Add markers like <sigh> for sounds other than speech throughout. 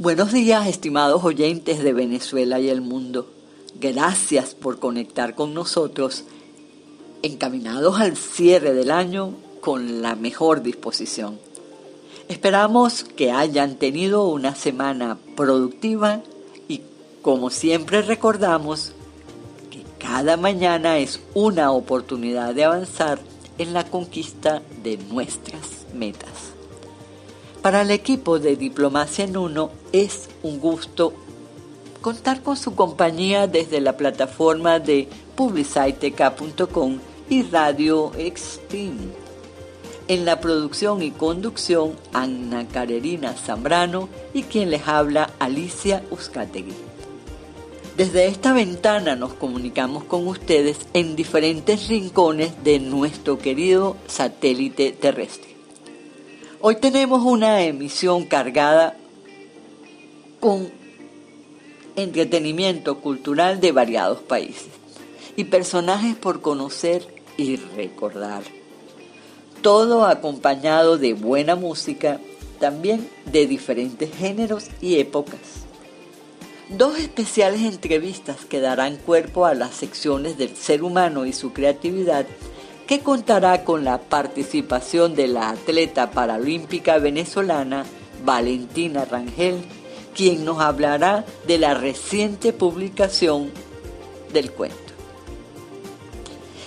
Buenos días, estimados oyentes de Venezuela y el mundo. Gracias por conectar con nosotros, encaminados al cierre del año con la mejor disposición. Esperamos que hayan tenido una semana productiva y como siempre recordamos que cada mañana es una oportunidad de avanzar en la conquista de nuestras metas. Para el equipo de Diplomacia en Uno es un gusto contar con su compañía desde la plataforma de publiciteca.com y Radio Extreme. En la producción y conducción, Ana Carerina Zambrano y quien les habla, Alicia Uzcategui. Desde esta ventana nos comunicamos con ustedes en diferentes rincones de nuestro querido satélite terrestre. Hoy tenemos una emisión cargada con entretenimiento cultural de variados países y personajes por conocer y recordar. Todo acompañado de buena música, también de diferentes géneros y épocas. Dos especiales entrevistas que darán cuerpo a las secciones del ser humano y su creatividad que contará con la participación de la atleta paralímpica venezolana Valentina Rangel, quien nos hablará de la reciente publicación del cuento.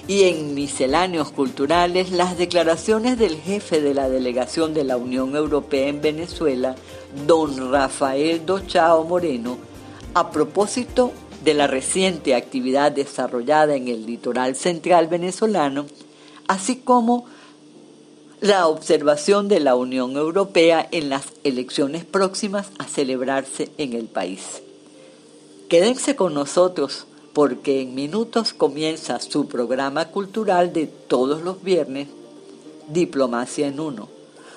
Y en misceláneos culturales, las declaraciones del jefe de la delegación de la Unión Europea en Venezuela, don Rafael Dochao Moreno, a propósito de la reciente actividad desarrollada en el litoral central venezolano así como la observación de la Unión Europea en las elecciones próximas a celebrarse en el país. Quédense con nosotros porque en minutos comienza su programa cultural de todos los viernes, Diplomacia en Uno,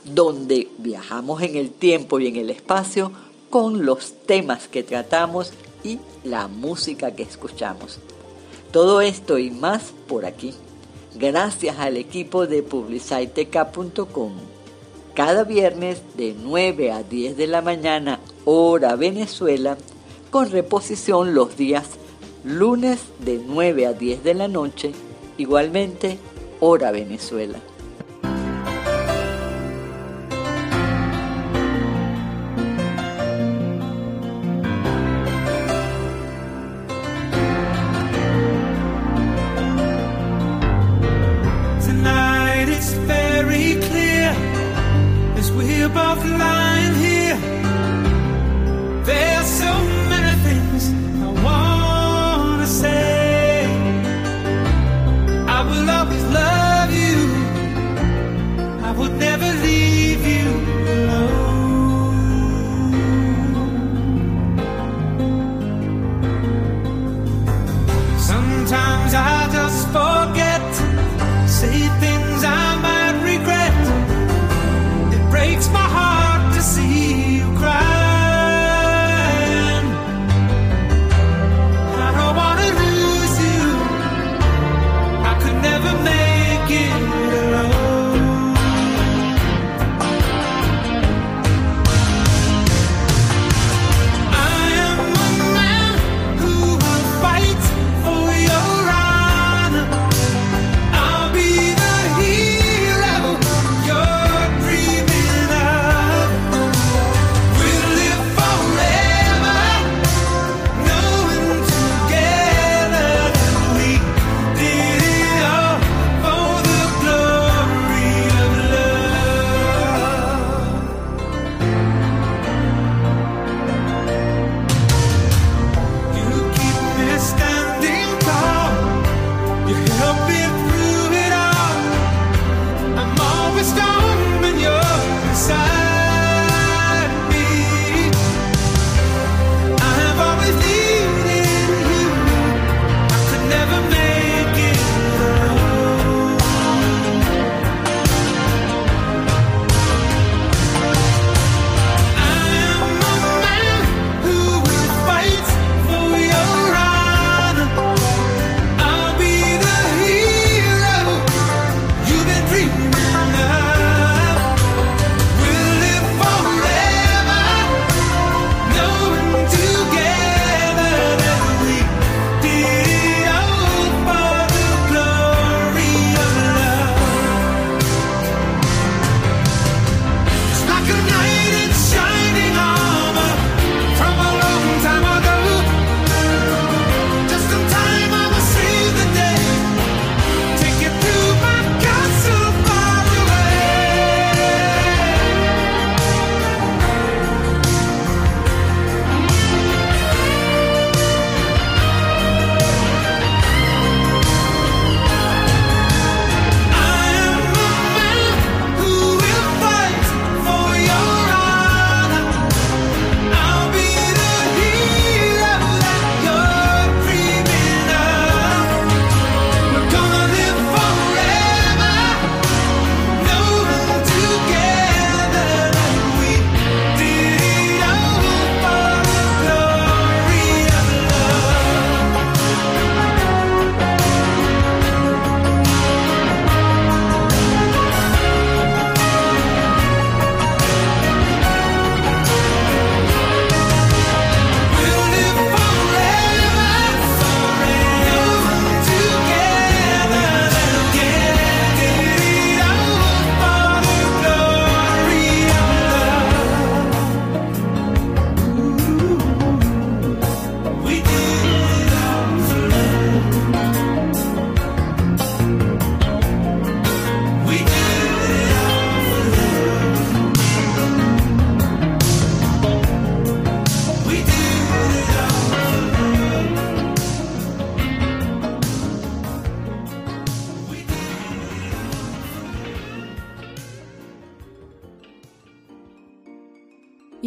donde viajamos en el tiempo y en el espacio con los temas que tratamos y la música que escuchamos. Todo esto y más por aquí gracias al equipo de publiciteca.com. Cada viernes de 9 a 10 de la mañana, hora Venezuela, con reposición los días lunes de 9 a 10 de la noche, igualmente hora Venezuela.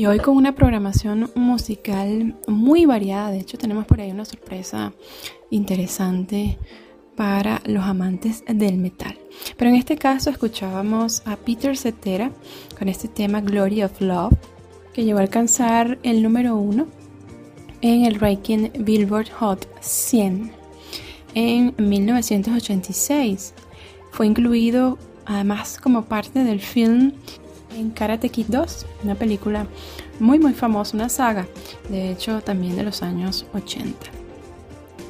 Hoy con una programación musical muy variada, de hecho tenemos por ahí una sorpresa interesante para los amantes del metal. Pero en este caso escuchábamos a Peter Cetera con este tema Glory of Love, que llegó a alcanzar el número uno en el ranking Billboard Hot 100 en 1986. Fue incluido además como parte del film en Karate Kid 2, una película muy muy famosa, una saga, de hecho también de los años 80.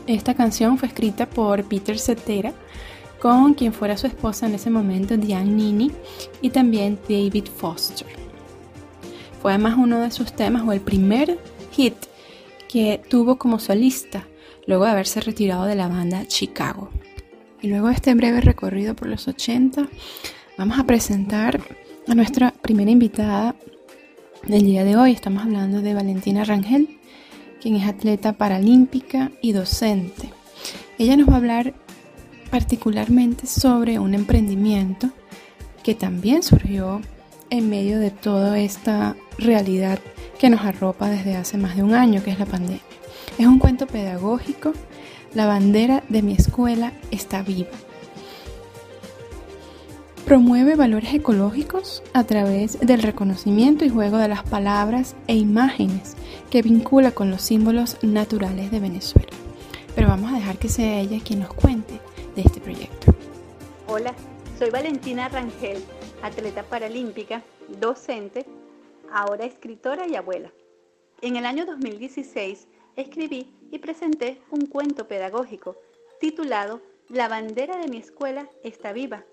Esta canción fue escrita por Peter Cetera, con quien fuera su esposa en ese momento, Diane Nini, y también David Foster. Fue además uno de sus temas o el primer hit que tuvo como solista luego de haberse retirado de la banda Chicago. Y luego de este breve recorrido por los 80, vamos a presentar a nuestra primera invitada del día de hoy. Estamos hablando de Valentina Rangel, quien es atleta paralímpica y docente. Ella nos va a hablar particularmente sobre un emprendimiento que también surgió en medio de toda esta realidad que nos arropa desde hace más de un año, que es la pandemia. Es un cuento pedagógico, La bandera de mi escuela está viva. Promueve valores ecológicos a través del reconocimiento y juego de las palabras e imágenes que vincula con los símbolos naturales de Venezuela. Pero vamos a dejar que sea ella quien nos cuente de este proyecto. Hola, soy Valentina Rangel, atleta paralímpica, docente, ahora escritora y abuela. En el año 2016 escribí y presenté un cuento pedagógico titulado La bandera de mi escuela está viva,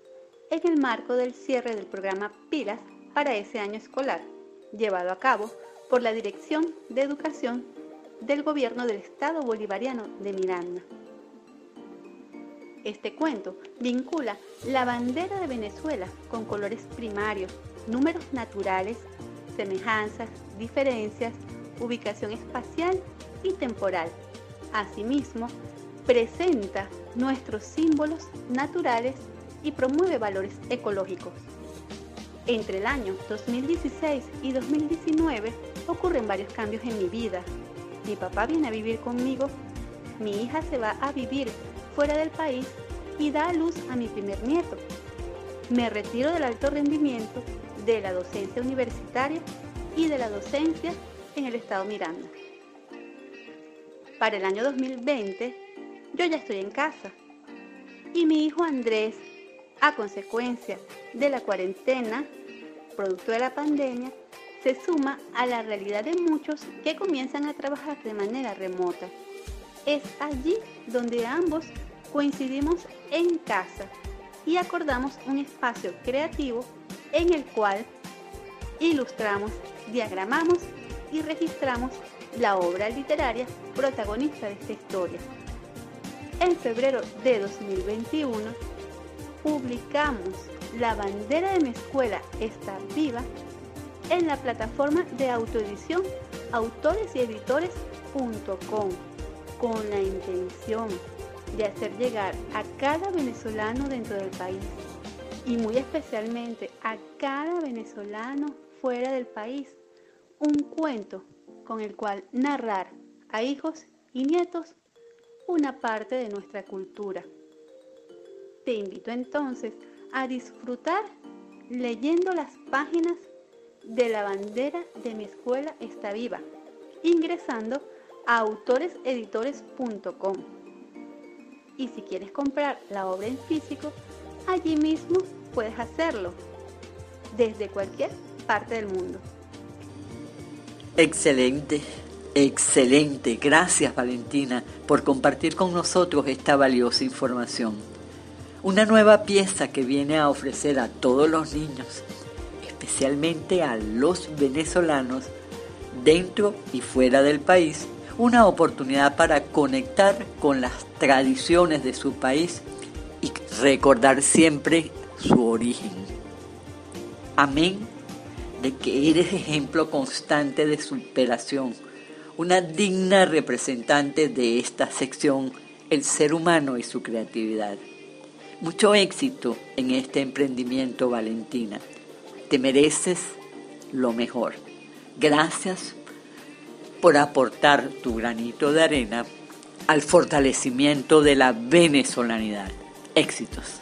en el marco del cierre del programa Pilas para ese año escolar, llevado a cabo por la Dirección de Educación del Gobierno del Estado Bolivariano de Miranda. Este cuento vincula la bandera de Venezuela con colores primarios, números naturales, semejanzas, diferencias, ubicación espacial y temporal. Asimismo, presenta nuestros símbolos naturales y promueve valores ecológicos. Entre el año 2016 y 2019 ocurren varios cambios en mi vida. Mi papá viene a vivir conmigo, mi hija se va a vivir fuera del país y da a luz a mi primer nieto. Me retiro del alto rendimiento, de la docencia universitaria y de la docencia en el estado Miranda. Para el año 2020 yo ya estoy en casa y mi hijo Andrés, a consecuencia de la cuarentena, producto de la pandemia, se suma a la realidad de muchos que comienzan a trabajar de manera remota. Es allí donde ambos coincidimos en casa y acordamos un espacio creativo en el cual ilustramos, diagramamos y registramos la obra literaria protagonista de esta historia. En febrero de 2021 publicamos La bandera de mi escuela está viva en la plataforma de autoedición autoresyeditores.com con la intención de hacer llegar a cada venezolano dentro del país y muy especialmente a cada venezolano fuera del país un cuento con el cual narrar a hijos y nietos una parte de nuestra cultura. Te invito entonces a disfrutar leyendo las páginas de la bandera de mi escuela está viva, ingresando a autoreseditores.com. Y si quieres comprar la obra en físico, allí mismo puedes hacerlo, desde cualquier parte del mundo. Excelente, excelente. Gracias Valentina por compartir con nosotros esta valiosa información. Una nueva pieza que viene a ofrecer a todos los niños especialmente a los venezolanos dentro y fuera del país, una oportunidad para conectar con las tradiciones de su país y recordar siempre su origen. Amén de que eres ejemplo constante de superación, una digna representante de esta sección, el ser humano y su creatividad. Mucho éxito en este emprendimiento, Valentina. Te mereces lo mejor. Gracias por aportar tu granito de arena al fortalecimiento de la venezolanidad. Éxitos.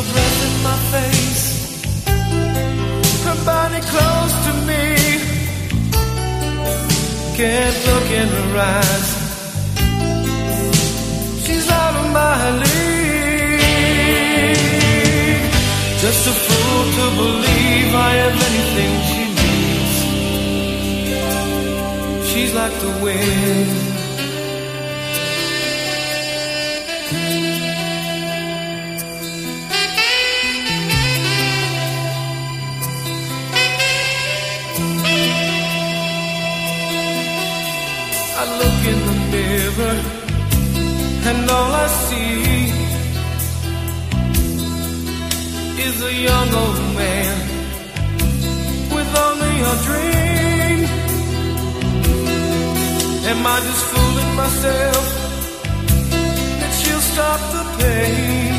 Breath in my face, her body close to me. Can't look in her eyes. She's out of my league. Just a fool to believe I have anything she needs. She's like the wind. Is a young old man with only a dream. Am I just fooling myself that she'll stop the pain?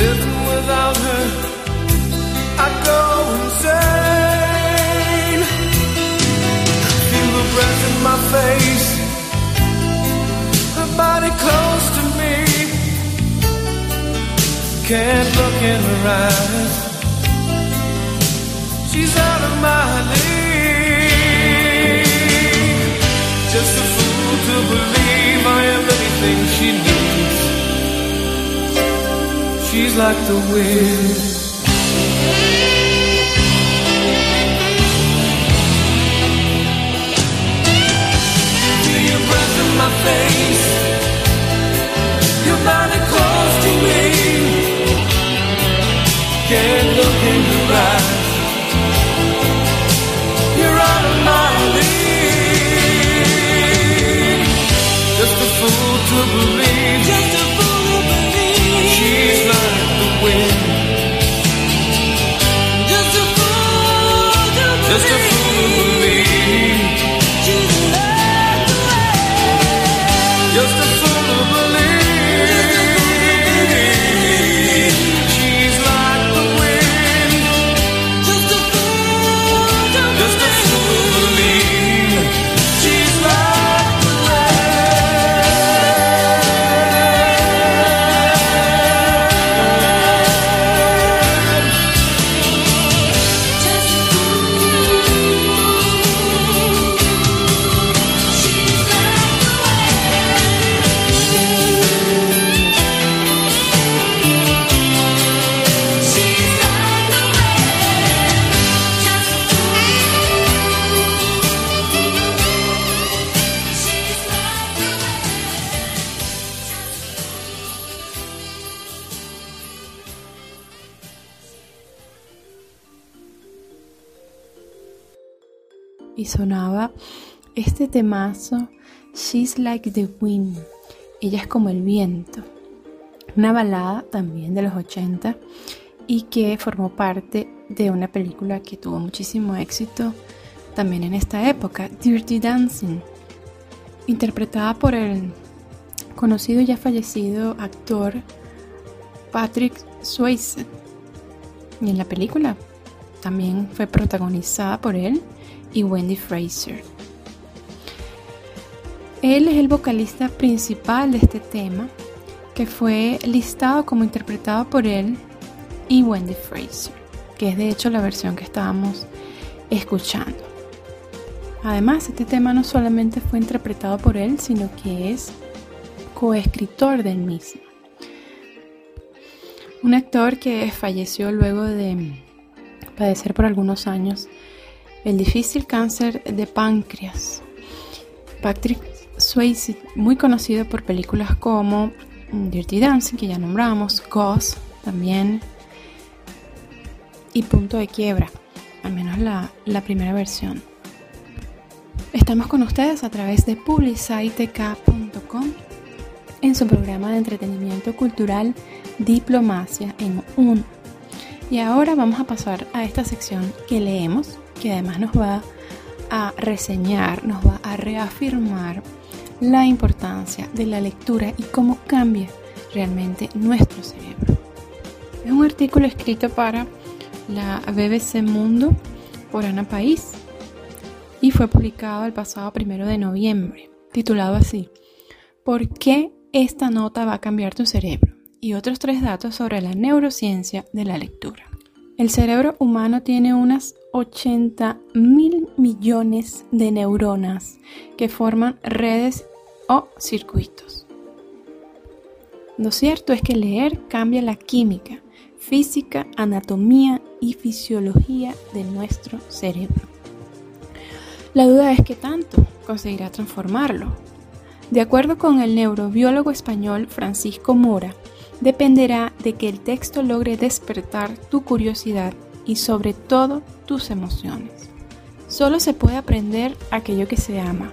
Living without her, I go insane. Feel the breath in my face her close to me. Can't look in her eyes. She's out of my league. Just a fool to believe I am anything she needs. She's like the wind. My face. Can't look in your eyes. You're out of my league. Just a fool to believe. Just a fool to believe. She's like the wind. Just a fool to believe. Just a fool to believe. Y sonaba este temazo She's Like the Wind. Ella es como el viento. Una balada también de los 80 y que formó parte de una película que tuvo muchísimo éxito también en esta época, Dirty Dancing, interpretada por el conocido y ya fallecido actor Patrick Swayze. Y en la película también fue protagonizada por él y Wendy Fraser. Él es el vocalista principal de este tema, que fue listado como interpretado por él y Wendy Fraser, que es de hecho la versión que estábamos escuchando. Además, este tema no solamente fue interpretado por él, sino que es coescritor del mismo. Un actor que falleció luego de padecer por algunos años el difícil cáncer de páncreas. Patrick Swayze, muy conocido por películas como Dirty Dancing, que ya nombramos, Ghost también, y Punto de Quiebra, al menos la, la primera versión. Estamos con ustedes a través de publicitk.com en su programa de entretenimiento cultural Diplomacia en un. Y ahora vamos a pasar a esta sección que leemos, que además nos va a reseñar, nos va a reafirmar la importancia de la lectura y cómo cambia realmente nuestro cerebro. Es un artículo escrito para la BBC Mundo por Ana País y fue publicado el pasado primero de noviembre, titulado así: ¿Por qué esta nota va a cambiar tu cerebro? Y otros tres datos sobre la neurociencia de la lectura. El cerebro humano tiene unas 80 mil millones de neuronas que forman redes o circuitos. Lo cierto es que leer cambia la química, física, anatomía y fisiología de nuestro cerebro. La duda es qué tanto conseguirá transformarlo. De acuerdo con el neurobiólogo español Francisco Mora, dependerá de que el texto logre despertar tu curiosidad y sobre todo tus emociones. Solo se puede aprender aquello que se ama,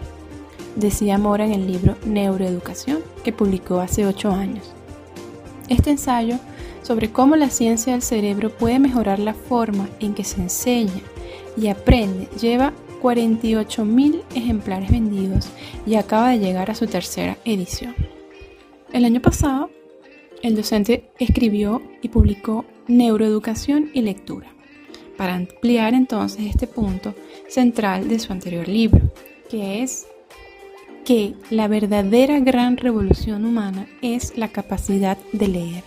decía Mora en el libro Neuroeducación que publicó hace ocho años. Este ensayo sobre cómo la ciencia del cerebro puede mejorar la forma en que se enseña y aprende lleva 48.000 ejemplares vendidos y acaba de llegar a su tercera edición. El año pasado, el docente escribió y publicó Neuroeducación y Lectura, para ampliar entonces este punto central de su anterior libro, que es que la verdadera gran revolución humana es la capacidad de leer.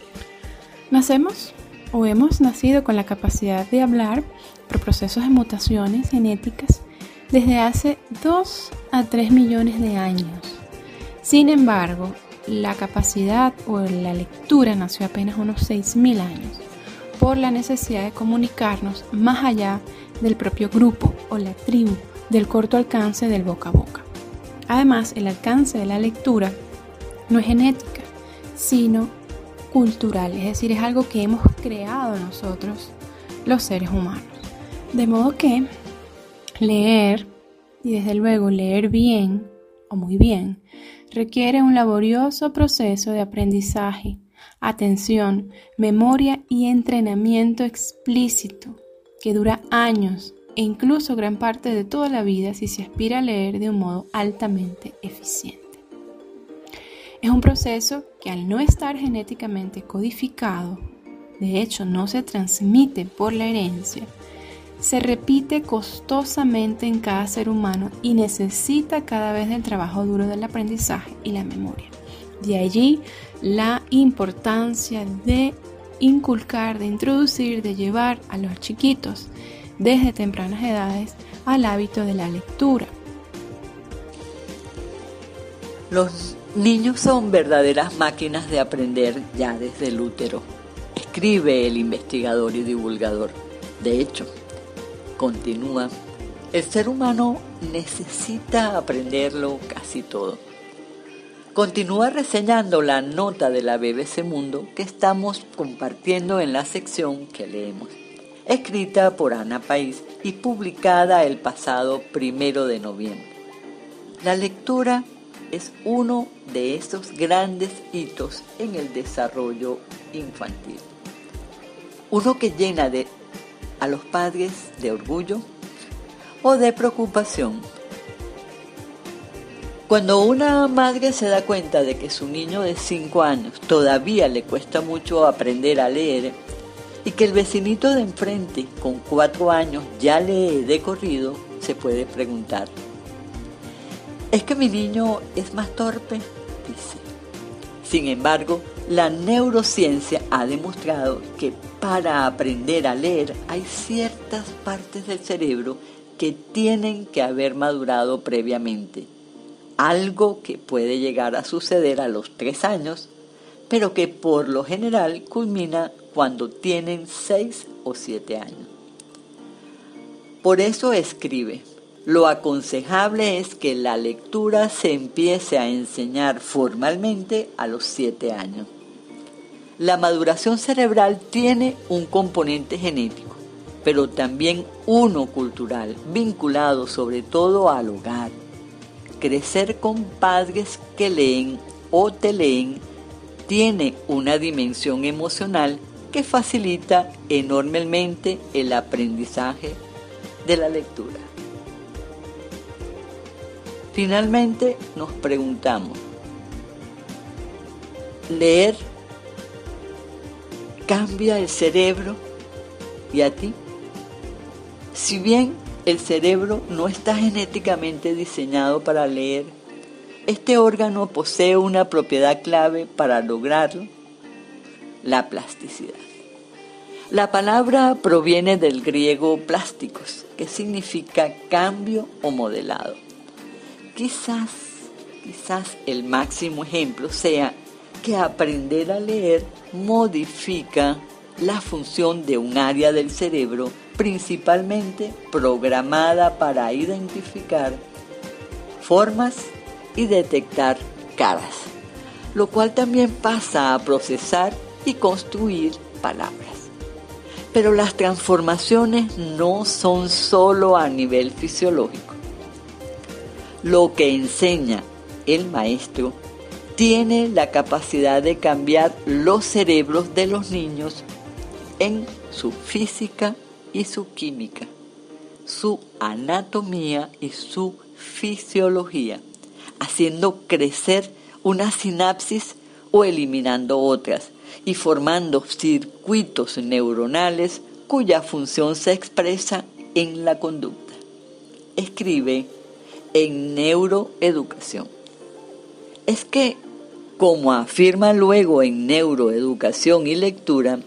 Nacemos o hemos nacido con la capacidad de hablar por procesos de mutaciones genéticas desde hace 2 a 3 millones de años. Sin embargo, la capacidad o la lectura nació apenas unos 6.000 años por la necesidad de comunicarnos más allá del propio grupo o la tribu del corto alcance del boca a boca. Además, el alcance de la lectura no es genética, sino cultural, es decir, es algo que hemos creado nosotros, los seres humanos. De modo que Leer, y desde luego leer bien o muy bien, requiere un laborioso proceso de aprendizaje, atención, memoria y entrenamiento explícito que dura años e incluso gran parte de toda la vida si se aspira a leer de un modo altamente eficiente. Es un proceso que al no estar genéticamente codificado, de hecho no se transmite por la herencia, se repite costosamente en cada ser humano y necesita cada vez del trabajo duro del aprendizaje y la memoria. De allí la importancia de inculcar, de introducir, de llevar a los chiquitos desde tempranas edades al hábito de la lectura. Los niños son verdaderas máquinas de aprender ya desde el útero, escribe el investigador y divulgador. De hecho, continúa, el ser humano necesita aprenderlo casi todo. Continúa reseñando la nota de la BBC Mundo que estamos compartiendo en la sección que leemos, escrita por Ana País y publicada el pasado primero de noviembre. La lectura es uno de esos grandes hitos en el desarrollo infantil. Uno que llena de a los padres de orgullo o de preocupación. Cuando una madre se da cuenta de que su niño de 5 años todavía le cuesta mucho aprender a leer y que el vecinito de enfrente con 4 años ya lee de corrido, se puede preguntar, ¿es que mi niño es más torpe? Dice. Sin embargo, la neurociencia ha demostrado que para aprender a leer hay ciertas partes del cerebro que tienen que haber madurado previamente, algo que puede llegar a suceder a los tres años, pero que por lo general culmina cuando tienen seis o siete años. Por eso escribe, lo aconsejable es que la lectura se empiece a enseñar formalmente a los siete años. La maduración cerebral tiene un componente genético, pero también uno cultural, vinculado sobre todo al hogar. Crecer con padres que leen o te leen tiene una dimensión emocional que facilita enormemente el aprendizaje de la lectura. Finalmente nos preguntamos, ¿leer cambia el cerebro y a ti? Si bien el cerebro no está genéticamente diseñado para leer, este órgano posee una propiedad clave para lograrlo, la plasticidad. La palabra proviene del griego plásticos, que significa cambio o modelado. Quizás, quizás el máximo ejemplo sea que aprender a leer modifica la función de un área del cerebro principalmente programada para identificar formas y detectar caras, lo cual también pasa a procesar y construir palabras. Pero las transformaciones no son solo a nivel fisiológico. Lo que enseña el maestro tiene la capacidad de cambiar los cerebros de los niños en su física y su química, su anatomía y su fisiología, haciendo crecer una sinapsis o eliminando otras y formando circuitos neuronales cuya función se expresa en la conducta. Escribe en neuroeducación. Es que, como afirma luego en neuroeducación y lectura,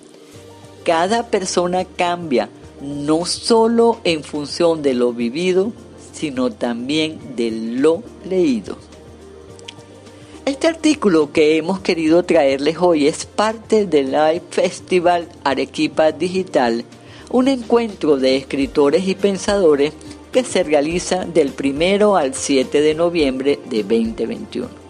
cada persona cambia no solo en función de lo vivido, sino también de lo leído. Este artículo que hemos querido traerles hoy es parte del Live Festival Arequipa Digital, un encuentro de escritores y pensadores que se realiza del 1 al 7 de noviembre de 2021.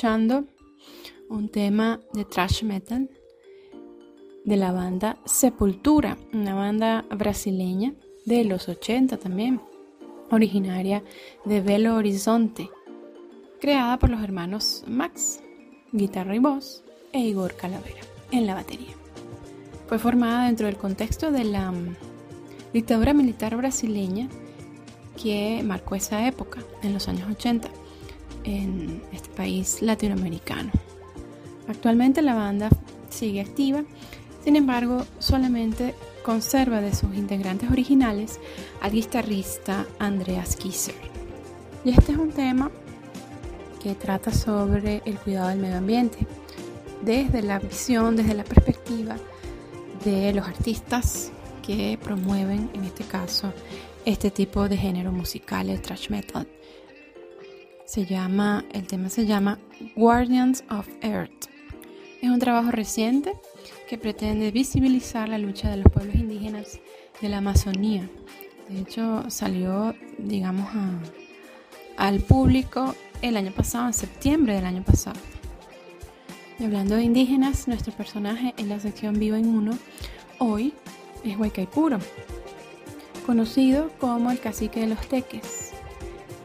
Escuchando un tema de thrash metal de la banda Sepultura, una banda brasileña de los 80 también, originaria de Belo Horizonte, creada por los hermanos Max, guitarra y voz, e Igor Calavera en la batería. Fue formada dentro del contexto de la mm, dictadura militar brasileña que marcó esa época, en los años 80, en este país latinoamericano. Actualmente la banda sigue activa, sin embargo, solamente conserva de sus integrantes originales al guitarrista Andreas Kisser. Y este es un tema que trata sobre el cuidado del medio ambiente, desde la visión, desde la perspectiva de los artistas que promueven, en este caso, este tipo de género musical, el thrash metal. Se llama, el tema se llama Guardians of Earth. Es un trabajo reciente que pretende visibilizar la lucha de los pueblos indígenas de la Amazonía. De hecho, salió, digamos, al público el año pasado, en septiembre del año pasado. Y hablando de indígenas, nuestro personaje en la sección Vivo en Uno hoy es Huaycaipuro, conocido como el cacique de los teques,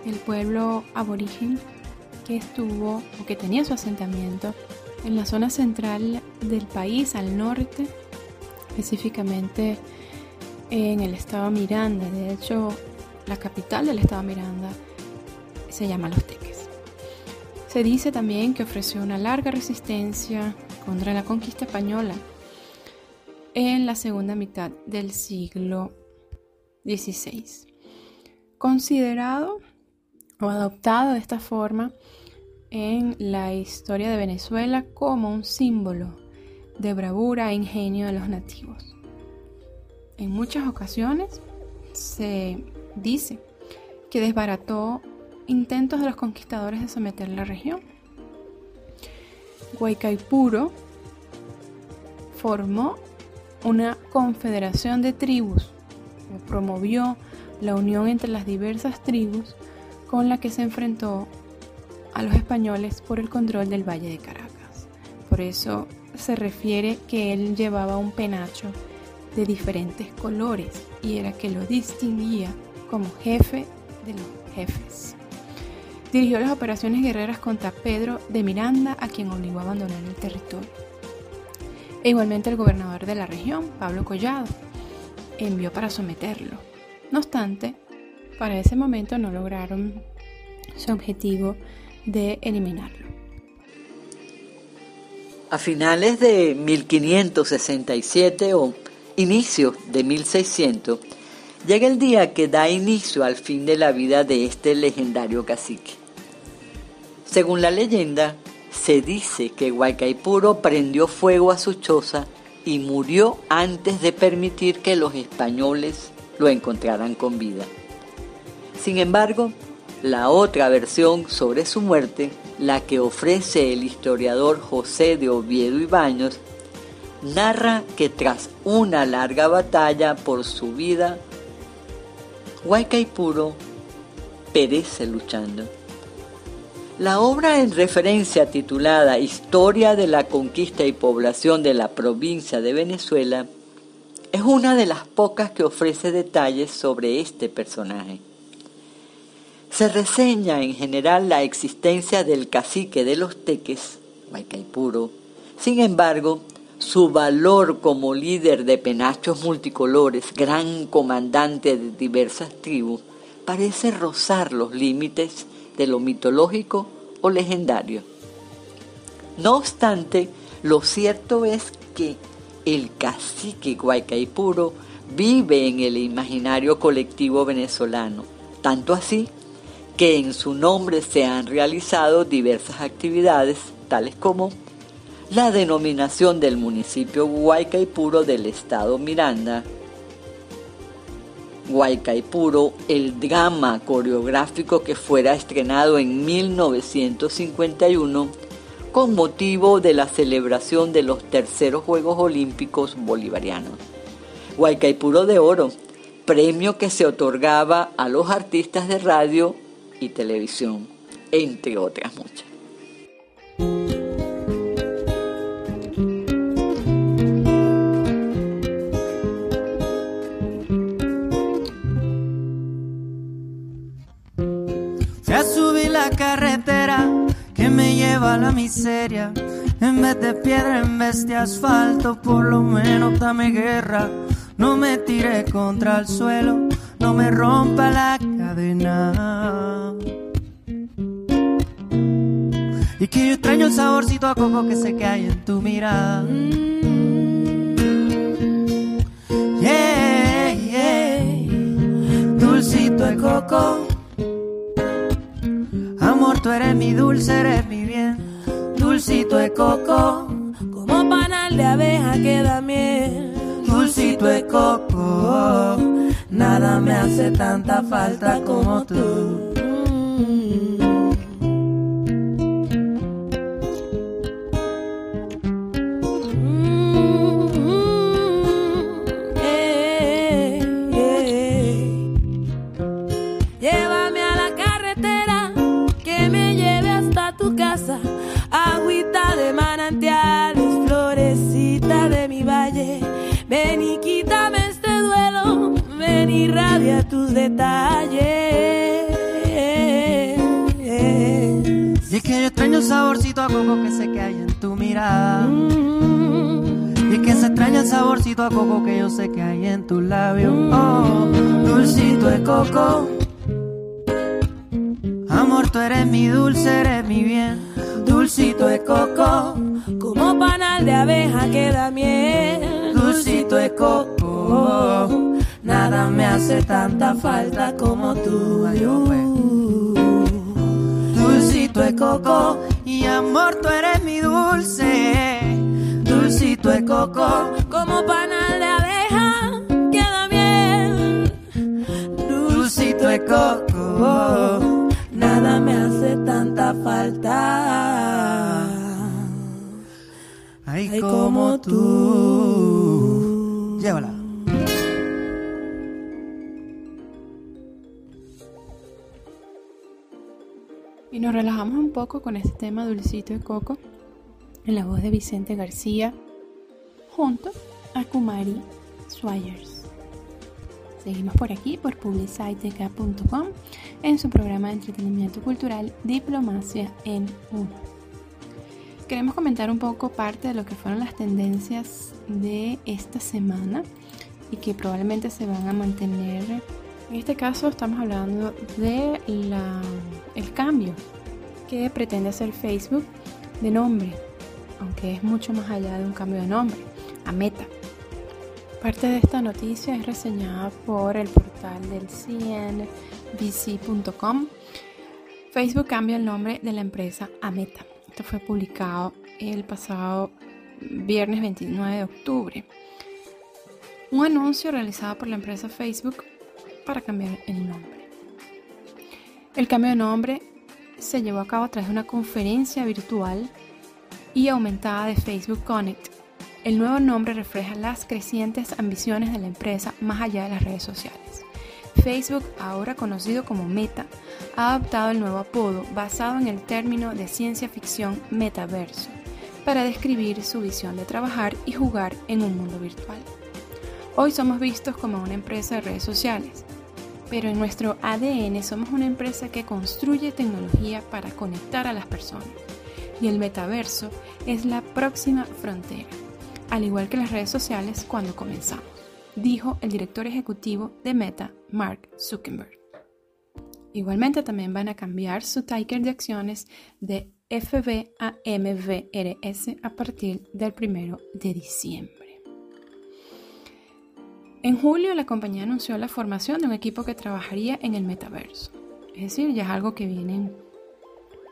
el pueblo aborigen que estuvo o que tenía su asentamiento en la zona central del país, al norte, específicamente en el estado Miranda. De hecho, la capital del estado Miranda se llama Los Teques. Se dice también que ofreció una larga resistencia contra la conquista española en la segunda mitad del siglo XVI. Considerado o adoptado de esta forma en la historia de Venezuela como un símbolo de bravura e ingenio de los nativos. En muchas ocasiones se dice que desbarató intentos de los conquistadores de someter la región. Guaycaipuro formó una confederación de tribus promovió la unión entre las diversas tribus con la que se enfrentó a los españoles por el control del Valle de Caracas. Por eso se refiere que él llevaba un penacho de diferentes colores y era que lo distinguía como jefe de los jefes. Dirigió las operaciones guerreras contra Pedro de Miranda, a quien obligó a abandonar el territorio. E igualmente el gobernador de la región, Pablo Collado, envió para someterlo. No obstante, para ese momento no lograron su objetivo de eliminarlo. A finales de 1567 o inicios de 1600, llega el día que da inicio al fin de la vida de este legendario cacique. Según la leyenda, se dice que Guaycaipuro prendió fuego a su choza y murió antes de permitir que los españoles lo encontraran con vida. Sin embargo, la otra versión sobre su muerte, la que ofrece el historiador José de Oviedo y Baños, narra que tras una larga batalla por su vida, Huaycaipuro perece luchando. La obra en referencia titulada Historia de la conquista y población de la provincia de Venezuela es una de las pocas que ofrece detalles sobre este personaje. Se reseña en general la existencia del cacique de los teques, Huaycaipuro. Sin embargo, su valor como líder de penachos multicolores, gran comandante de diversas tribus, parece rozar los límites de lo mitológico o legendario. No obstante, lo cierto es que el cacique Guaycaipuro vive en el imaginario colectivo venezolano, tanto así que en su nombre se han realizado diversas actividades, tales como la denominación del municipio Guaycaipuro del estado Miranda, Guaycaipuro, el drama coreográfico que fuera estrenado en 1951 con motivo de la celebración de los terceros Juegos Olímpicos Bolivarianos. Guaycaipuro de Oro, premio que se otorgaba a los artistas de radio y televisión, entre otras muchas. Ya subí la carretera que me lleva a la miseria. En vez de piedra, en vez de asfalto, por lo menos dame guerra. No me tiré contra el suelo, no me rompa la cadena. Y que yo extraño el saborcito a coco que sé que hay en tu mirada. Yeah, yeah. Dulcito de coco. Amor, tú eres mi dulce, eres mi bien. Dulcito de coco. Como panal de abeja que da miel. Dulcito de coco. Nada me hace tanta falta como tú. Ven y quítame este duelo, ven y radia tus detalles. Y es que yo extraño el saborcito a coco que sé que hay en tu mirada. Y es que se extraña el saborcito a coco que yo sé que hay en tus labios. Oh, dulcito de coco. Amor, tú eres mi dulce, eres mi bien. Dulcito de coco. Como panal de abeja que da miel. Dulcito de coco. Nada me hace tanta falta como tú. Dulcito de coco. Y amor, tú eres mi dulce. Dulcito de coco. Como panal de abeja que da miel. Dulcito de coco. Nada me hace tanta falta. Ay, como tú. Llévala. Y nos relajamos un poco con este tema dulcito de coco en la voz de Vicente García junto a Kumari Swires. Seguimos por aquí por publiciteca.com en su programa de entretenimiento cultural Diplomacia en Uno. Queremos comentar un poco parte de lo que fueron las tendencias de esta semana y que probablemente se van a mantener. En este caso estamos hablando de la, el cambio que pretende hacer Facebook de nombre, aunque es mucho más allá de un cambio de nombre, a Meta. Parte de esta noticia es reseñada por el portal del CNBC.com. Facebook cambia el nombre de la empresa a Meta. Esto fue publicado el pasado viernes 29 de octubre. Un anuncio realizado por la empresa Facebook para cambiar el nombre. El cambio de nombre se llevó a cabo a través de una conferencia virtual y aumentada de Facebook Connect. El nuevo nombre refleja las crecientes ambiciones de la empresa más allá de las redes sociales. Facebook, ahora conocido como Meta, ha adoptado el nuevo apodo basado en el término de ciencia ficción metaverso para describir su visión de trabajar y jugar en un mundo virtual. Hoy somos vistos como una empresa de redes sociales, pero en nuestro ADN somos una empresa que construye tecnología para conectar a las personas. Y el metaverso es la próxima frontera, al igual que las redes sociales cuando comenzamos, dijo el director ejecutivo de Meta, Mark Zuckerberg. Igualmente también van a cambiar su ticker de acciones de FB a MVRS a partir del 1 de diciembre. En julio la compañía anunció la formación de un equipo que trabajaría en el metaverso. Es decir, ya es algo que vienen,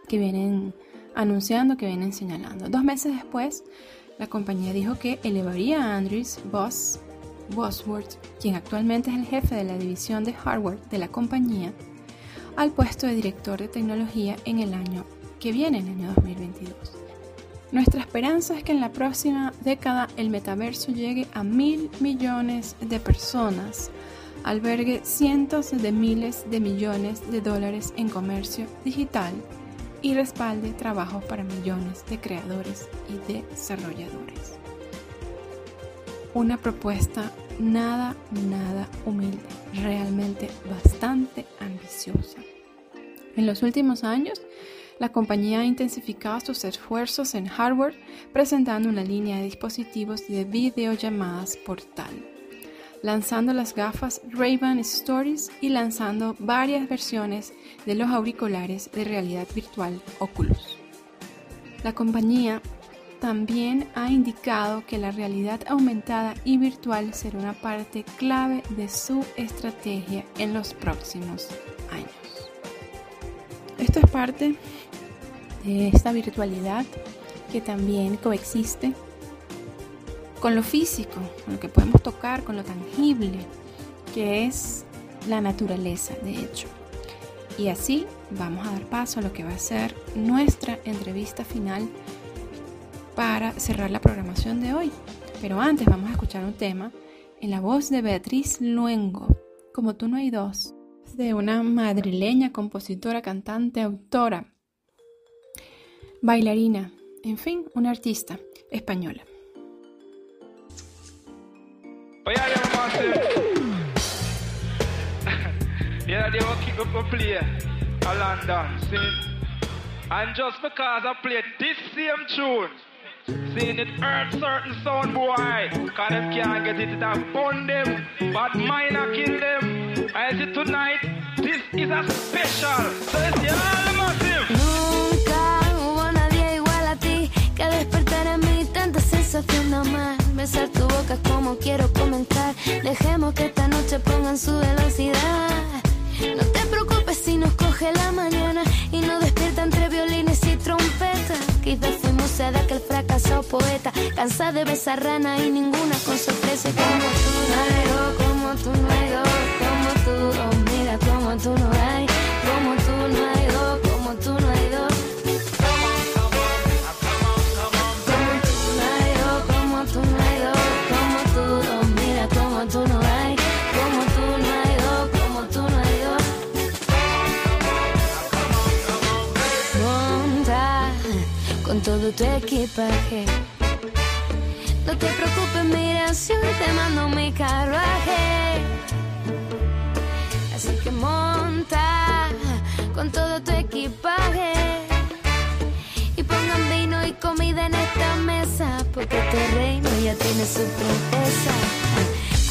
que vienen anunciando, que vienen señalando. Dos meses después, la compañía dijo que elevaría a Andrews Boss, Bosworth, quien actualmente es el jefe de la división de hardware de la compañía, al puesto de director de tecnología en el año que viene, en el año 2022. Nuestra esperanza es que en la próxima década el metaverso llegue a mil millones de personas, albergue cientos de miles de millones de dólares en comercio digital y respalde trabajos para millones de creadores y desarrolladores. Una propuesta nada, nada humilde, realmente bastante ambiciosa. En los últimos años, la compañía ha intensificado sus esfuerzos en hardware, presentando una línea de dispositivos de videollamadas portal, lanzando las gafas Ray-Ban Stories y lanzando varias versiones de los auriculares de realidad virtual Oculus. La compañía también ha indicado que la realidad aumentada y virtual será una parte clave de su estrategia en los próximos años. Esto es parte de esta virtualidad que también coexiste con lo físico, con lo que podemos tocar, con lo tangible, que es la naturaleza, de hecho. Y así vamos a dar paso a lo que va a ser nuestra entrevista final para cerrar la programación de hoy. Pero antes vamos a escuchar un tema en la voz de Beatriz Luengo, como tú no hay dos, de una madrileña compositora, cantante, autora, bailarina, en fin, una artista española. Up a play? <laughs> And just because I played this tune, seeing it hurt certain sound boy, cause them can't get it, it have them, but mine a kill them. I see tonight, this is a special. So it's all massive. Nunca hubo nadie igual a ti que despertar en mí tanta sensación de amar. Besar tu boca como quiero comenzar. Dejemos que esta noche pongan su velocidad. No te preocupes si nos coge la mañana y nos despierta entre violines y trompetas. Quizás fuimos sed de aquel fracasado poeta, cansada de besar rana y ninguna con sorpresa. Como tú no hay como tú no hay como tú, oh mira como tú no hay, como tú no hay como tú no hay todo tu equipaje. No te preocupes, mira, si hoy te mando mi carruaje. Así que monta con todo tu equipaje. Y pongan vino y comida en esta mesa, porque este reino ya tiene su princesa.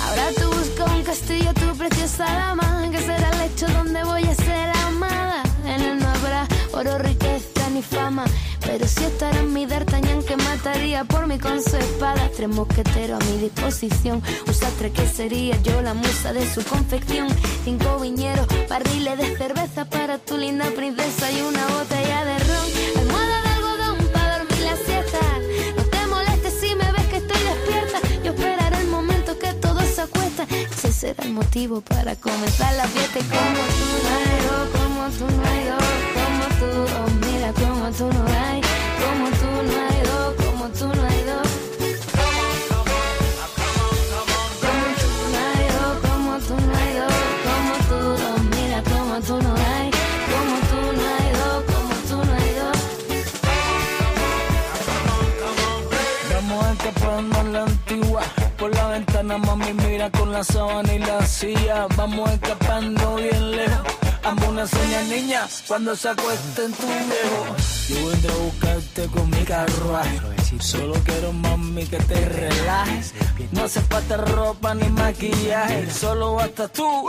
Ahora tú buscas un castillo, tu preciosa dama, que será el lecho donde voy a ser amada. En él no habrá oro, riqueza ni fama, pero si estará mi D'Artagnan que mataría por mí con su espada. Tres mosqueteros a mi disposición, un sastre que sería yo la musa de su confección. Cinco viñeros, barriles de cerveza para tu linda princesa y una botella de ron. Almohada de algodón para dormir la siesta. No te molestes si me ves que estoy despierta. Yo esperaré el momento que todo se acuesta. Ese será el motivo para comenzar la fiesta. Y como tú la sábana y la silla. Vamos escapando bien lejos. Amo una seña niña cuando se acuesta en tu viejo. Yo vendré a buscarte con mi carruaje. Solo quiero, mami, que te relajes. No hace falta ropa ni maquillaje. Solo basta tú.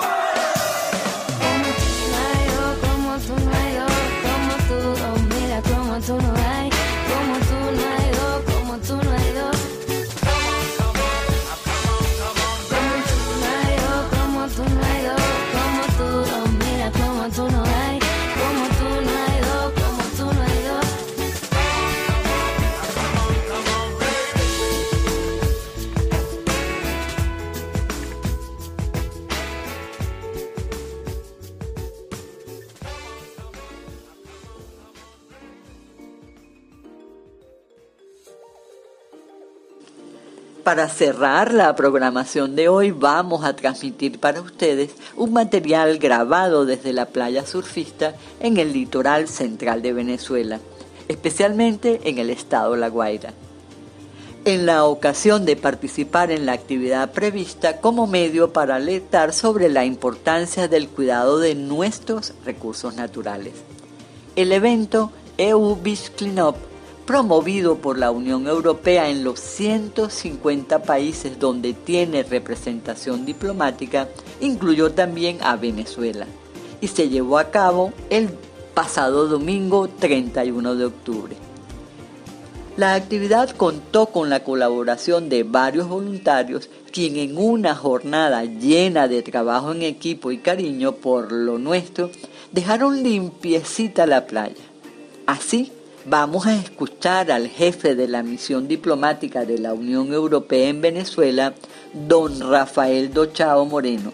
Para cerrar la programación de hoy vamos a transmitir para ustedes un material grabado desde la playa surfista en el litoral central de Venezuela, especialmente en el estado La Guaira. En la ocasión de participar en la actividad prevista como medio para alertar sobre la importancia del cuidado de nuestros recursos naturales. El evento EU Beach Cleanup, promovido por la Unión Europea en los 150 países donde tiene representación diplomática, incluyó también a Venezuela y se llevó a cabo el pasado domingo 31 de octubre. La actividad contó con la colaboración de varios voluntarios, quien en una jornada llena de trabajo en equipo y cariño por lo nuestro, dejaron limpiecita la playa. Así, vamos a escuchar al jefe de la misión diplomática de la Unión Europea en Venezuela, don Rafael Dochao Moreno,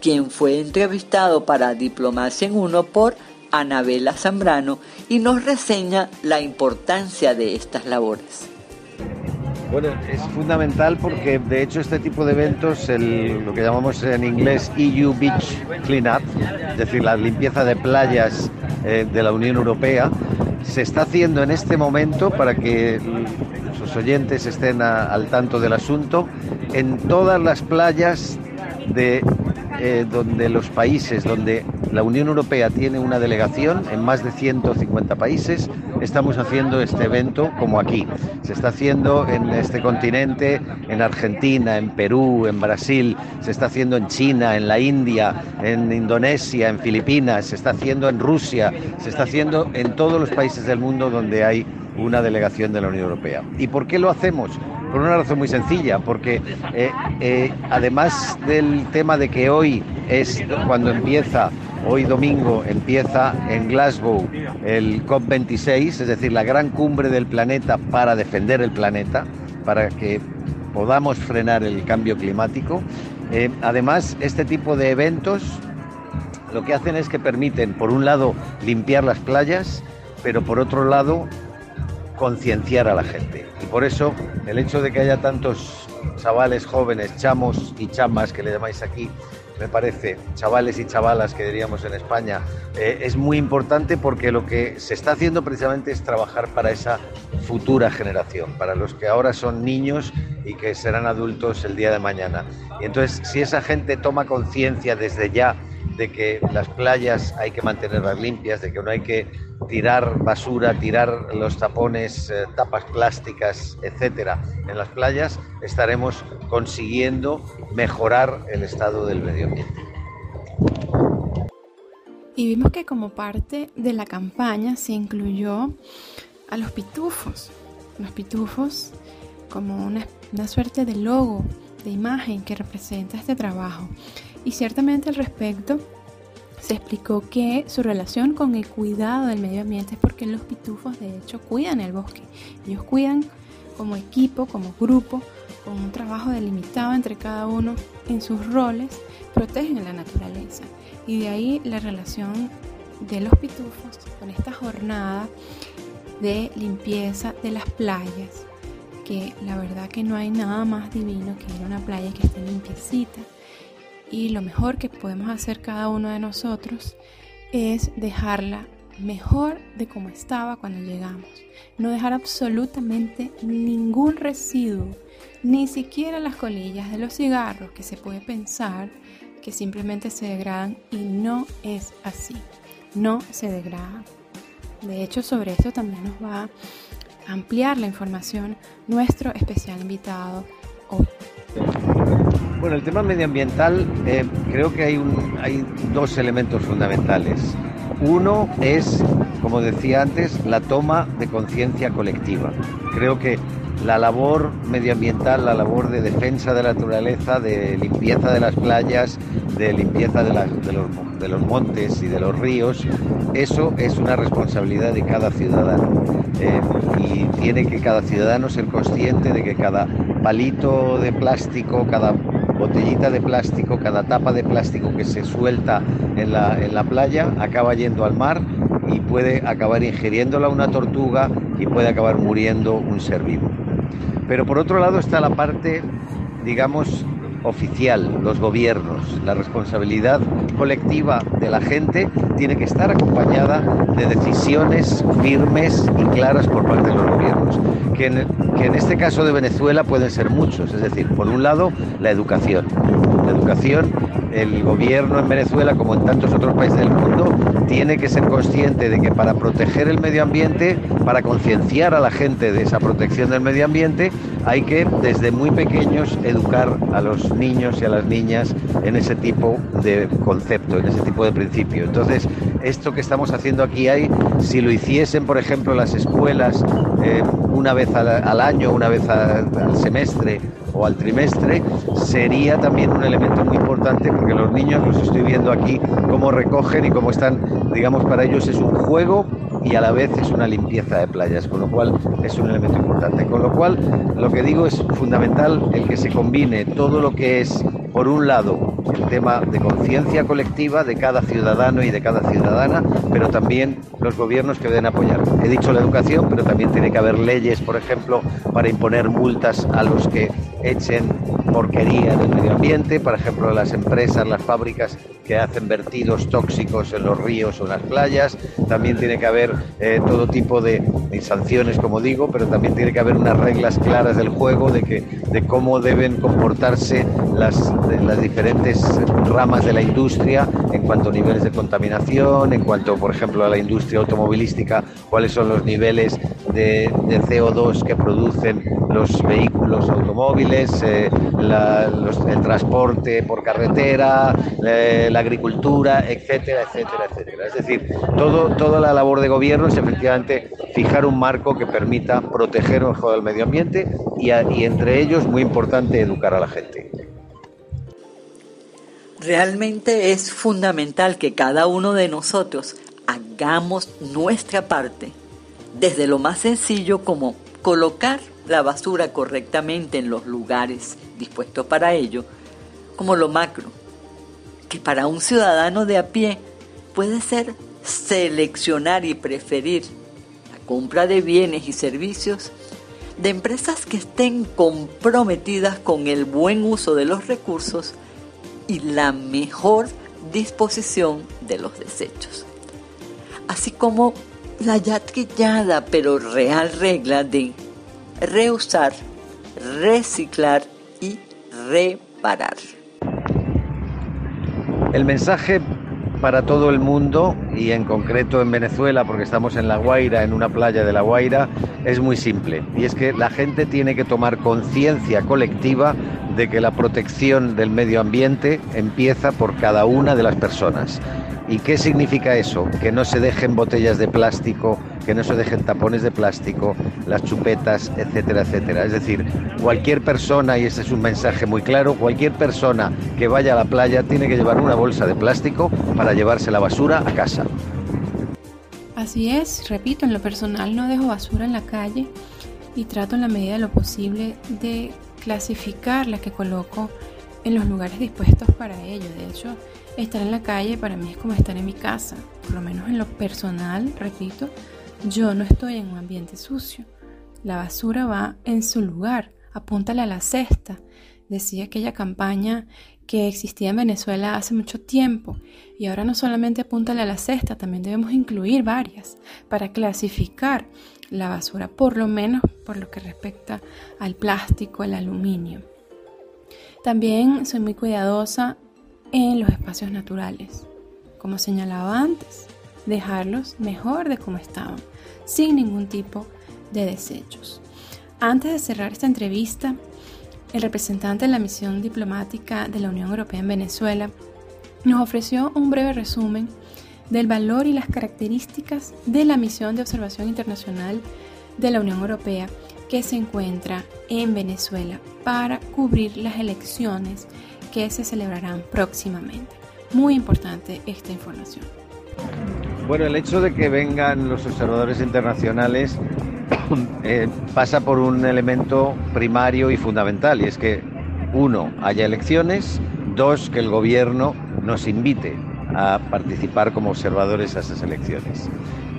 quien fue entrevistado para Diplomacia en Uno por Anabela Zambrano y nos reseña la importancia de estas labores. Bueno, es fundamental porque de hecho este tipo de eventos, lo que llamamos en inglés EU Beach Cleanup, es decir, la limpieza de playas eh, de la Unión Europea, se está haciendo en este momento para que sus oyentes estén al tanto del asunto en todas las playas de eh, donde los países, donde la Unión Europea tiene una delegación en más de 150 países, estamos haciendo este evento como aquí. Se está haciendo en este continente, en Argentina, en Perú, en Brasil, se está haciendo en China, en la India, en Indonesia, en Filipinas, se está haciendo en Rusia, se está haciendo en todos los países del mundo donde hay una delegación de la Unión Europea. ¿Y por qué lo hacemos? Por una razón muy sencilla, porque eh, eh, además del tema de que hoy es cuando empieza, hoy domingo empieza en Glasgow el COP26, es decir, la gran cumbre del planeta para defender el planeta, para que podamos frenar el cambio climático. Eh, además, este tipo de eventos lo que hacen es que permiten, por un lado, limpiar las playas, pero por otro lado, concienciar a la gente. Y por eso el hecho de que haya tantos chavales jóvenes, chamos y chamas, que le llamáis aquí, me parece, chavales y chavalas que diríamos en España, eh, es muy importante porque lo que se está haciendo precisamente es trabajar para esa futura generación, para los que ahora son niños y que serán adultos el día de mañana. Y entonces, si esa gente toma conciencia desde ya de que las playas hay que mantenerlas limpias, de que no hay que tirar basura, tirar los tapones, eh, tapas plásticas, etcétera, en las playas, estaremos consiguiendo mejorar el estado del medio ambiente. Y vimos que como parte de la campaña se incluyó a los pitufos. Los pitufos como una, una suerte de logo, de imagen que representa este trabajo. Y ciertamente al respecto se explicó que su relación con el cuidado del medio ambiente es porque los pitufos de hecho cuidan el bosque. Ellos cuidan como equipo, como grupo, con un trabajo delimitado entre cada uno en sus roles, protegen la naturaleza. Y de ahí la relación de los pitufos con esta jornada de limpieza de las playas, que la verdad que no hay nada más divino que ir a una playa que esté limpiecita. Y lo mejor que podemos hacer cada uno de nosotros es dejarla mejor de como estaba cuando llegamos. No dejar absolutamente ningún residuo, ni siquiera las colillas de los cigarros que se puede pensar que simplemente se degradan y no es así. No se degradan. De hecho, sobre esto también nos va a ampliar la información nuestro especial invitado hoy. Bueno, el tema medioambiental, eh, creo que hay, hay dos elementos fundamentales. Uno es, como decía antes, la toma de conciencia colectiva. Creo que la labor medioambiental, la labor de defensa de la naturaleza, de limpieza de las playas, de limpieza de los montes y de los ríos, eso es una responsabilidad de cada ciudadano. Eh, y tiene que cada ciudadano ser consciente de que cada palito de plástico, cada botellita de plástico, cada tapa de plástico que se suelta en la, en la playa acaba yendo al mar y puede acabar ingiriéndola una tortuga y puede acabar muriendo un ser vivo. Pero por otro lado está la parte, digamos, oficial, los gobiernos. La responsabilidad colectiva de la gente tiene que estar acompañada de decisiones firmes y claras por parte de los gobiernos. Que en- que en este caso de Venezuela pueden ser muchos. Es decir, por un lado, la educación. La educación, el gobierno en Venezuela, como en tantos otros países del mundo, tiene que ser consciente de que para proteger el medio ambiente, para concienciar a la gente de esa protección del medio ambiente, hay que desde muy pequeños educar a los niños y a las niñas en ese tipo de concepto, en ese tipo de principio. Entonces, esto que estamos haciendo aquí hay, si lo hiciesen, por ejemplo, las escuelas eh, una vez al, año, una vez al semestre o al trimestre, sería también un elemento muy importante porque los niños los estoy viendo aquí cómo recogen y cómo están, digamos, para ellos es un juego y a la vez es una limpieza de playas, con lo cual es un elemento importante. Con lo cual, lo que digo es fundamental el que se combine todo lo que es, por un lado, el tema de conciencia colectiva de cada ciudadano y de cada ciudadana, pero también los gobiernos que deben apoyar. He dicho la educación, pero también tiene que haber leyes, por ejemplo, para imponer multas a los que echen porquería en el medio ambiente, por ejemplo, las empresas, las fábricas que hacen vertidos tóxicos en los ríos o en las playas. También tiene que haber eh, todo tipo de, sanciones, como digo, pero también tiene que haber unas reglas claras del juego de, que, de cómo deben comportarse las, las diferentes ramas de la industria en cuanto a niveles de contaminación, en cuanto, por ejemplo, a la industria automovilística, cuáles son los niveles de, de CO2 que producen los vehículos automóviles, eh, el transporte por carretera, eh, la agricultura, etcétera, etcétera, etcétera. Es decir, todo, toda la labor de gobierno es efectivamente fijar un marco que permita proteger mejor el medio ambiente y, y entre ellos, muy importante, educar a la gente. Realmente es fundamental que cada uno de nosotros hagamos nuestra parte, desde lo más sencillo como colocar la basura correctamente en los lugares dispuestos para ello, como lo macro, que para un ciudadano de a pie puede ser seleccionar y preferir la compra de bienes y servicios de empresas que estén comprometidas con el buen uso de los recursos y la mejor disposición de los desechos. Así como la ya trillada pero real regla de reusar, reciclar y reparar. El mensaje para todo el mundo y en concreto en Venezuela, porque estamos en La Guaira, en una playa de La Guaira, es muy simple. Y es que la gente tiene que tomar conciencia colectiva de que la protección del medio ambiente empieza por cada una de las personas. ¿Y qué significa eso? Que no se dejen botellas de plástico, que no se dejen tapones de plástico, las chupetas, etcétera, etcétera. Es decir, cualquier persona, y ese es un mensaje muy claro, cualquier persona que vaya a la playa tiene que llevar una bolsa de plástico para llevarse la basura a casa. Así es, repito, en lo personal no dejo basura en la calle y trato en la medida de lo posible de clasificar la que coloco en los lugares dispuestos para ello. De hecho, estar en la calle para mí es como estar en mi casa. Por lo menos en lo personal, repito, yo no estoy en un ambiente sucio. La basura va en su lugar. Apúntale a la cesta. Decía aquella campaña que existía en Venezuela hace mucho tiempo. Y ahora no solamente apúntale a la cesta, también debemos incluir varias para clasificar la basura, por lo menos por lo que respecta al plástico, al aluminio. También soy muy cuidadosa en los espacios naturales. Como señalaba antes, dejarlos mejor de como estaban, sin ningún tipo de desechos. Antes de cerrar esta entrevista, el representante de la misión diplomática de la Unión Europea en Venezuela nos ofreció un breve resumen del valor y las características de la misión de observación internacional de la Unión Europea que se encuentra en Venezuela para cubrir las elecciones que se celebrarán próximamente. Muy importante esta información. Bueno, el hecho de que vengan los observadores internacionales <clears throat> eh, pasa por un elemento primario y fundamental, y es que, uno, haya elecciones, dos, que el gobierno nos invite a participar como observadores a esas elecciones.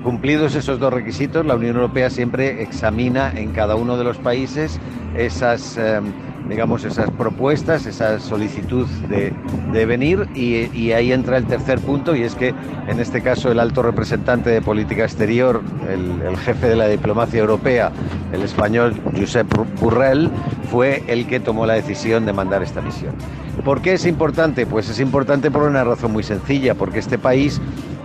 Cumplidos esos dos requisitos, la Unión Europea siempre examina en cada uno de los países esas, eh, digamos, esas propuestas, esa solicitud de, de venir y, y, ahí entra el tercer punto y es que en este caso el alto representante de política exterior, el, el jefe de la diplomacia europea, el español Josep Burrell, fue el que tomó la decisión de mandar esta misión. ¿Por qué es importante? Pues es importante por una razón muy sencilla, porque este país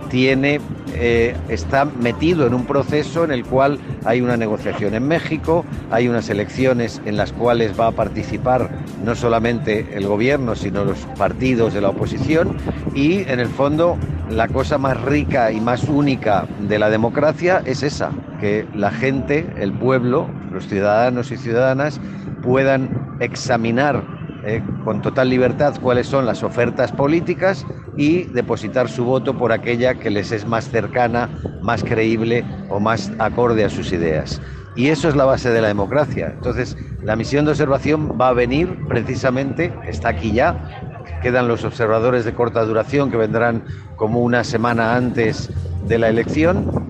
tiene, eh, está metido en un proceso en el cual hay una negociación en México, hay unas elecciones en las cuales va a participar no solamente el gobierno, sino los partidos de la oposición y en el fondo la cosa más rica y más única de la democracia es esa, que la gente, el pueblo, los ciudadanos y ciudadanas puedan examinar eh, con total libertad cuáles son las ofertas políticas y depositar su voto por aquella que les es más cercana, más creíble o más acorde a sus ideas. Y eso es la base de la democracia. Entonces, la misión de observación va a venir precisamente, está aquí ya, quedan los observadores de corta duración que vendrán como una semana antes de la elección.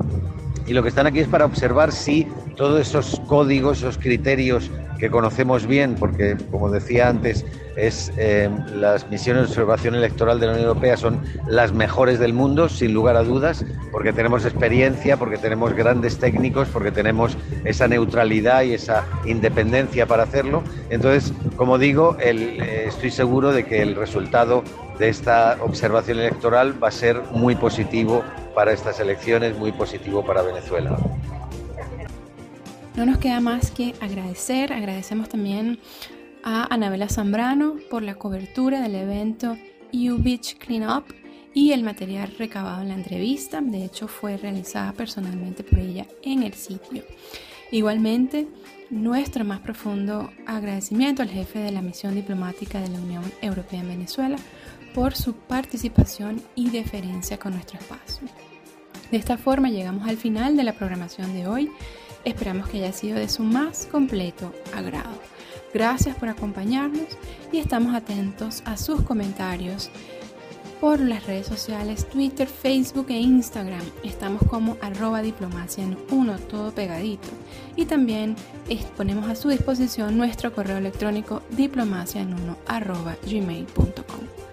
Y lo que están aquí es para observar si todos esos códigos, esos criterios que conocemos bien, porque como decía antes, es eh, las misiones de observación electoral de la Unión Europea son las mejores del mundo, sin lugar a dudas, porque tenemos experiencia, porque tenemos grandes técnicos, porque tenemos esa neutralidad y esa independencia para hacerlo. Entonces, como digo, eh, estoy seguro de que el resultado de esta observación electoral va a ser muy positivo para estas elecciones, muy positivo para Venezuela. No nos queda más que agradecer, agradecemos también a Anabela Zambrano por la cobertura del evento U Beach Cleanup y el material recabado en la entrevista, de hecho fue realizada personalmente por ella en el sitio. Igualmente, nuestro más profundo agradecimiento al jefe de la misión diplomática de la Unión Europea en Venezuela por su participación y deferencia con nuestro espacio. De esta forma llegamos al final de la programación de hoy. Esperamos que haya sido de su más completo agrado. Gracias por acompañarnos y estamos atentos a sus comentarios por las redes sociales Twitter, Facebook e Instagram. Estamos como arroba diplomacia en uno, todo pegadito. Y también ponemos a su disposición nuestro correo electrónico diplomacia en uno gmail.com.